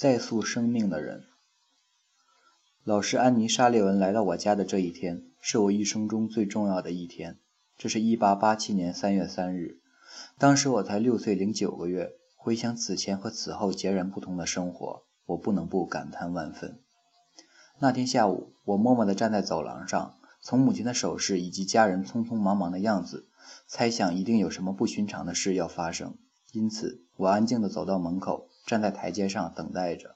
再塑生命的人。老师安妮·沙利文来到我家的这一天，是我一生中最重要的一天。这是一八八七年三月三日，当时我才六岁零九个月。回想此前和此后截然不同的生活，我不能不感叹万分。那天下午，我默默地站在走廊上，从母亲的手势以及家人匆匆忙忙的样子，猜想一定有什么不寻常的事要发生。因此，我安静地走到门口，站在台阶上等待着。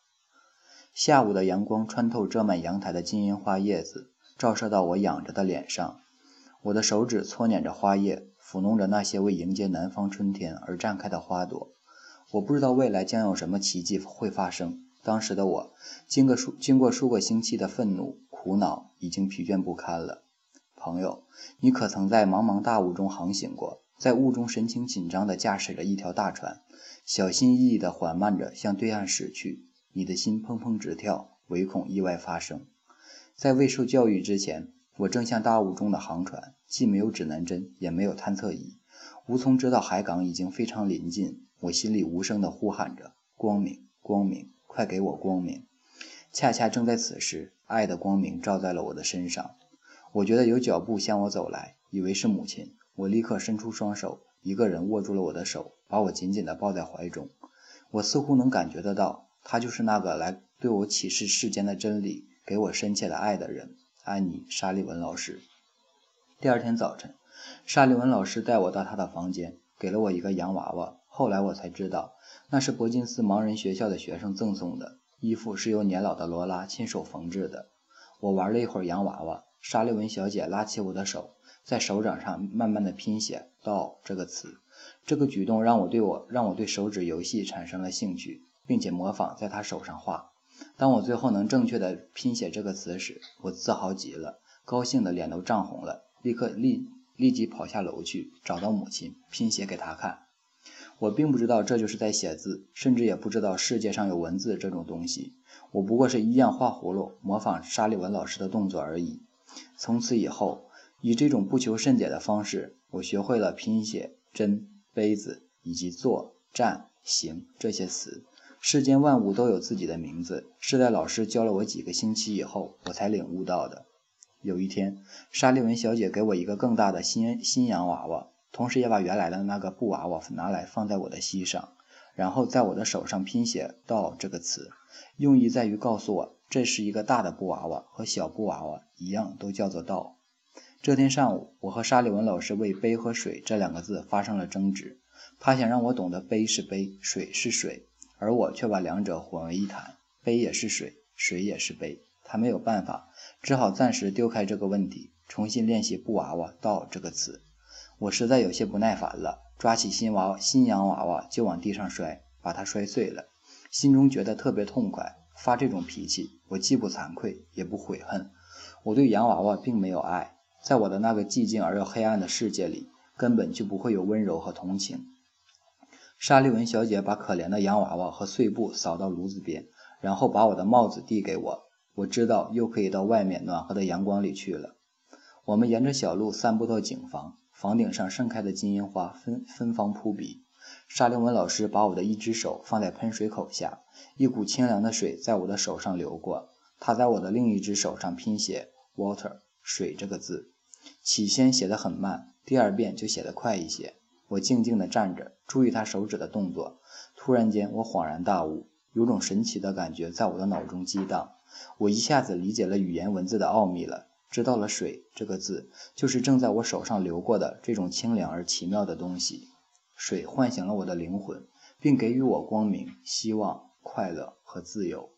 下午的阳光穿透遮满阳台的金银花叶子，照射到我仰着的脸上。我的手指搓捻着花叶，抚弄着那些为迎接南方春天而绽开的花朵。我不知道未来将有什么奇迹会发生。当时的我，经过数经过数个星期的愤怒、苦恼，已经疲倦不堪了。朋友，你可曾在茫茫大雾中航行过？在雾中神情紧张地驾驶着一条大船，小心翼翼地缓慢着向对岸驶去。你的心砰砰直跳，唯恐意外发生。在未受教育之前，我正像大雾中的航船，既没有指南针，也没有探测仪，无从知道海港已经非常临近。我心里无声地呼喊着：“光明，光明，快给我光明！”恰恰正在此时，爱的光明照在了我的身上。我觉得有脚步向我走来，以为是母亲。我立刻伸出双手，一个人握住了我的手，把我紧紧地抱在怀中。我似乎能感觉得到，他就是那个来对我启示世间的真理、给我深切的爱的人——安妮·沙利文老师。第二天早晨，沙利文老师带我到他的房间，给了我一个洋娃娃。后来我才知道，那是伯金斯盲人学校的学生赠送的衣服，是由年老的罗拉亲手缝制的。我玩了一会儿洋娃娃，沙利文小姐拉起我的手，在手掌上慢慢的拼写“到”这个词。这个举动让我对我让我对手指游戏产生了兴趣，并且模仿在他手上画。当我最后能正确的拼写这个词时，我自豪极了，高兴的脸都涨红了，立刻立立即跑下楼去找到母亲，拼写给她看。我并不知道这就是在写字，甚至也不知道世界上有文字这种东西。我不过是一样画葫芦，模仿沙利文老师的动作而已。从此以后，以这种不求甚解的方式，我学会了拼写“针”“杯子”以及“坐”“站”“行”这些词。世间万物都有自己的名字，是在老师教了我几个星期以后，我才领悟到的。有一天，沙利文小姐给我一个更大的新新洋娃娃。同时也把原来的那个布娃娃拿来放在我的膝上，然后在我的手上拼写“道”这个词，用意在于告诉我，这是一个大的布娃娃，和小布娃娃一样，都叫做“道”。这天上午，我和沙利文老师为“杯”和“水”这两个字发生了争执。他想让我懂得“杯”是杯，“水”是水，而我却把两者混为一谈，“杯”也是水，“水”也是杯。他没有办法，只好暂时丢开这个问题，重新练习“布娃娃”“到”这个词。我实在有些不耐烦了，抓起新娃娃、新洋娃娃就往地上摔，把它摔碎了，心中觉得特别痛快。发这种脾气，我既不惭愧，也不悔恨。我对洋娃娃并没有爱，在我的那个寂静而又黑暗的世界里，根本就不会有温柔和同情。沙利文小姐把可怜的洋娃娃和碎布扫到炉子边，然后把我的帽子递给我。我知道又可以到外面暖和的阳光里去了。我们沿着小路散步到井房。房顶上盛开的金银花芬芬芳扑鼻。沙利文老师把我的一只手放在喷水口下，一股清凉的水在我的手上流过。他在我的另一只手上拼写 “water” 水这个字，起先写得很慢，第二遍就写得快一些。我静静地站着，注意他手指的动作。突然间，我恍然大悟，有种神奇的感觉在我的脑中激荡。我一下子理解了语言文字的奥秘了。知道了，水这个字就是正在我手上流过的这种清凉而奇妙的东西。水唤醒了我的灵魂，并给予我光明、希望、快乐和自由。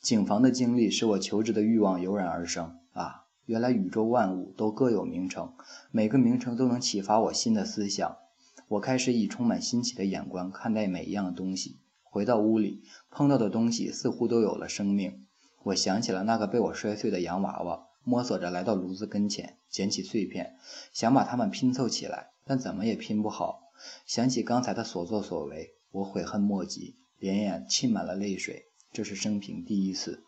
警房的经历使我求知的欲望油然而生。啊，原来宇宙万物都各有名称，每个名称都能启发我新的思想。我开始以充满新奇的眼光看待每一样东西。回到屋里，碰到的东西似乎都有了生命。我想起了那个被我摔碎的洋娃娃。摸索着来到炉子跟前，捡起碎片，想把它们拼凑起来，但怎么也拼不好。想起刚才的所作所为，我悔恨莫及，连眼浸满了泪水。这是生平第一次。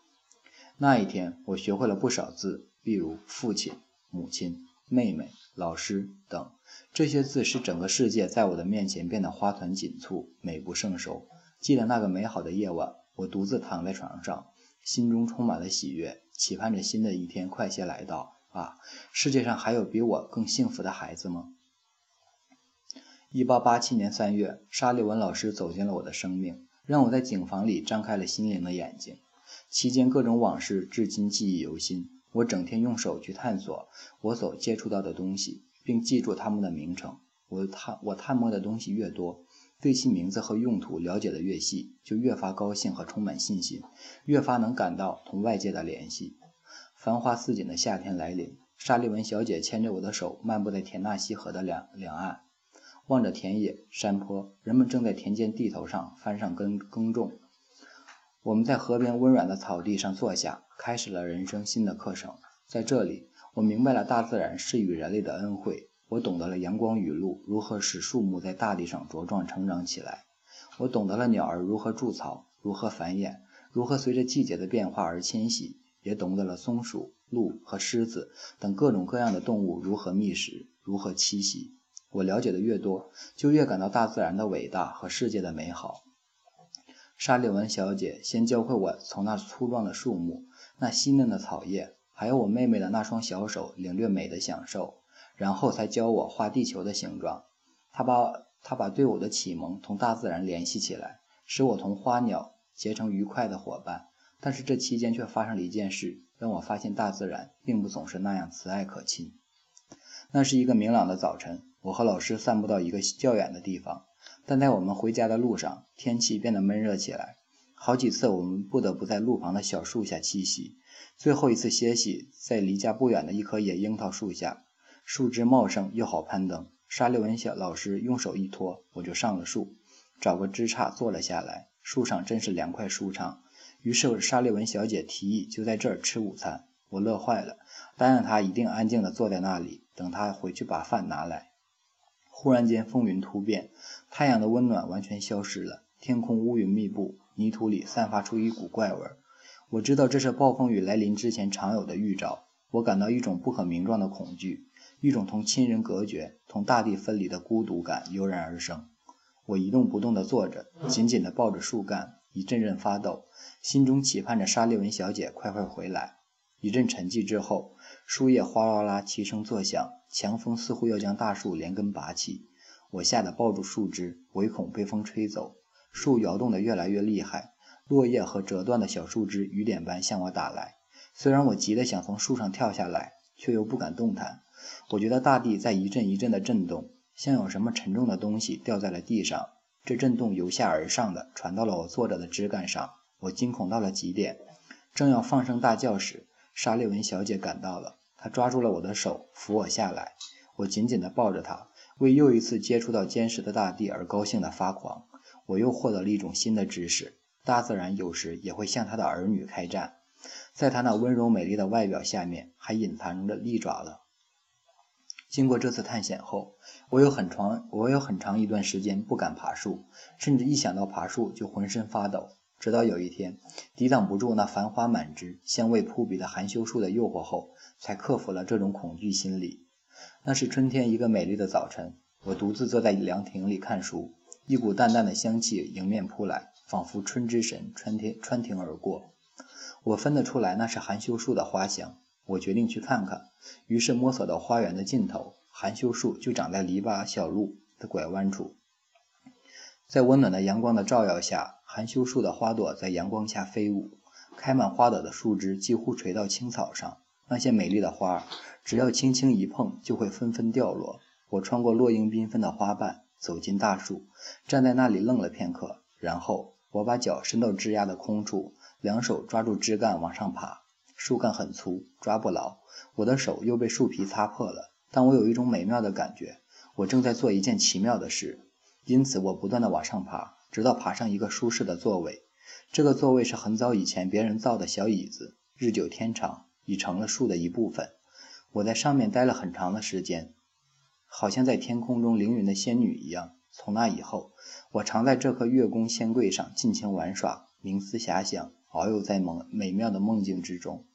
那一天，我学会了不少字，例如父亲、母亲、妹妹、老师等。这些字使整个世界在我的面前变得花团锦簇、美不胜收。记得那个美好的夜晚，我独自躺在床上，心中充满了喜悦，期盼着新的一天快些来到。啊，世界上还有比我更幸福的孩子吗？一八八七年三月，沙利文老师走进了我的生命，让我在警房里张开了心灵的眼睛。期间各种往事至今记忆犹新。我整天用手去探索我所接触到的东西，并记住它们的名称。我探我探摸的东西越多，对其名字和用途了解的越细，就越发高兴和充满信心，越发能感到同外界的联系。繁花似锦的夏天来临，沙利文小姐牵着我的手，漫步在田纳西河的两两岸。望着田野、山坡，人们正在田间地头上翻上耕耕种。我们在河边温软的草地上坐下，开始了人生新的课程。在这里，我明白了大自然施予人类的恩惠。我懂得了阳光雨露如何使树木在大地上茁壮成长起来。我懂得了鸟儿如何筑巢、如何繁衍、如何随着季节的变化而迁徙，也懂得了松鼠、鹿和狮子等各种各样的动物如何觅食、如何栖息。我了解的越多，就越感到大自然的伟大和世界的美好。沙利文小姐先教会我从那粗壮的树木、那细嫩的草叶，还有我妹妹的那双小手领略美的享受，然后才教我画地球的形状。她把她把对我的启蒙同大自然联系起来，使我同花鸟结成愉快的伙伴。但是这期间却发生了一件事，让我发现大自然并不总是那样慈爱可亲。那是一个明朗的早晨。我和老师散步到一个较远的地方，但在我们回家的路上，天气变得闷热起来。好几次，我们不得不在路旁的小树下栖息。最后一次歇息在离家不远的一棵野樱桃树下，树枝茂盛又好攀登。沙利文小老师用手一托，我就上了树，找个枝杈坐了下来。树上真是凉快舒畅。于是沙利文小姐提议就在这儿吃午餐，我乐坏了，答应她一定安静地坐在那里，等她回去把饭拿来。忽然间，风云突变，太阳的温暖完全消失了，天空乌云密布，泥土里散发出一股怪味。我知道这是暴风雨来临之前常有的预兆。我感到一种不可名状的恐惧，一种同亲人隔绝、同大地分离的孤独感油然而生。我一动不动地坐着，紧紧地抱着树干，一阵阵发抖，心中期盼着沙利文小姐快快回来。一阵沉寂之后，树叶哗啦啦齐声作响。强风似乎要将大树连根拔起，我吓得抱住树枝，唯恐被风吹走。树摇动得越来越厉害，落叶和折断的小树枝雨点般向我打来。虽然我急得想从树上跳下来，却又不敢动弹。我觉得大地在一阵一阵的震动，像有什么沉重的东西掉在了地上。这震动由下而上的传到了我坐着的枝干上，我惊恐到了极点，正要放声大叫时，沙利文小姐赶到了。他抓住了我的手，扶我下来。我紧紧地抱着他，为又一次接触到坚实的大地而高兴地发狂。我又获得了一种新的知识：大自然有时也会向他的儿女开战。在他那温柔美丽的外表下面，还隐藏着利爪子。经过这次探险后，我有很长我有很长一段时间不敢爬树，甚至一想到爬树就浑身发抖。直到有一天，抵挡不住那繁花满枝、香味扑鼻的含羞树的诱惑后，才克服了这种恐惧心理。那是春天一个美丽的早晨，我独自坐在凉亭里看书，一股淡淡的香气迎面扑来，仿佛春之神穿天穿庭而过。我分得出来那是含羞树的花香，我决定去看看。于是摸索到花园的尽头，含羞树就长在篱笆小路的拐弯处。在温暖的阳光的照耀下，含羞树的花朵在阳光下飞舞，开满花朵的树枝几乎垂到青草上。那些美丽的花儿，只要轻轻一碰，就会纷纷掉落。我穿过落英缤纷的花瓣，走进大树，站在那里愣了片刻，然后我把脚伸到枝桠的空处，两手抓住枝干往上爬。树干很粗，抓不牢，我的手又被树皮擦破了。但我有一种美妙的感觉，我正在做一件奇妙的事。因此，我不断地往上爬，直到爬上一个舒适的座位。这个座位是很早以前别人造的小椅子，日久天长，已成了树的一部分。我在上面待了很长的时间，好像在天空中凌云的仙女一样。从那以后，我常在这棵月宫仙桂上尽情玩耍，冥思遐想，遨游在梦美妙的梦境之中。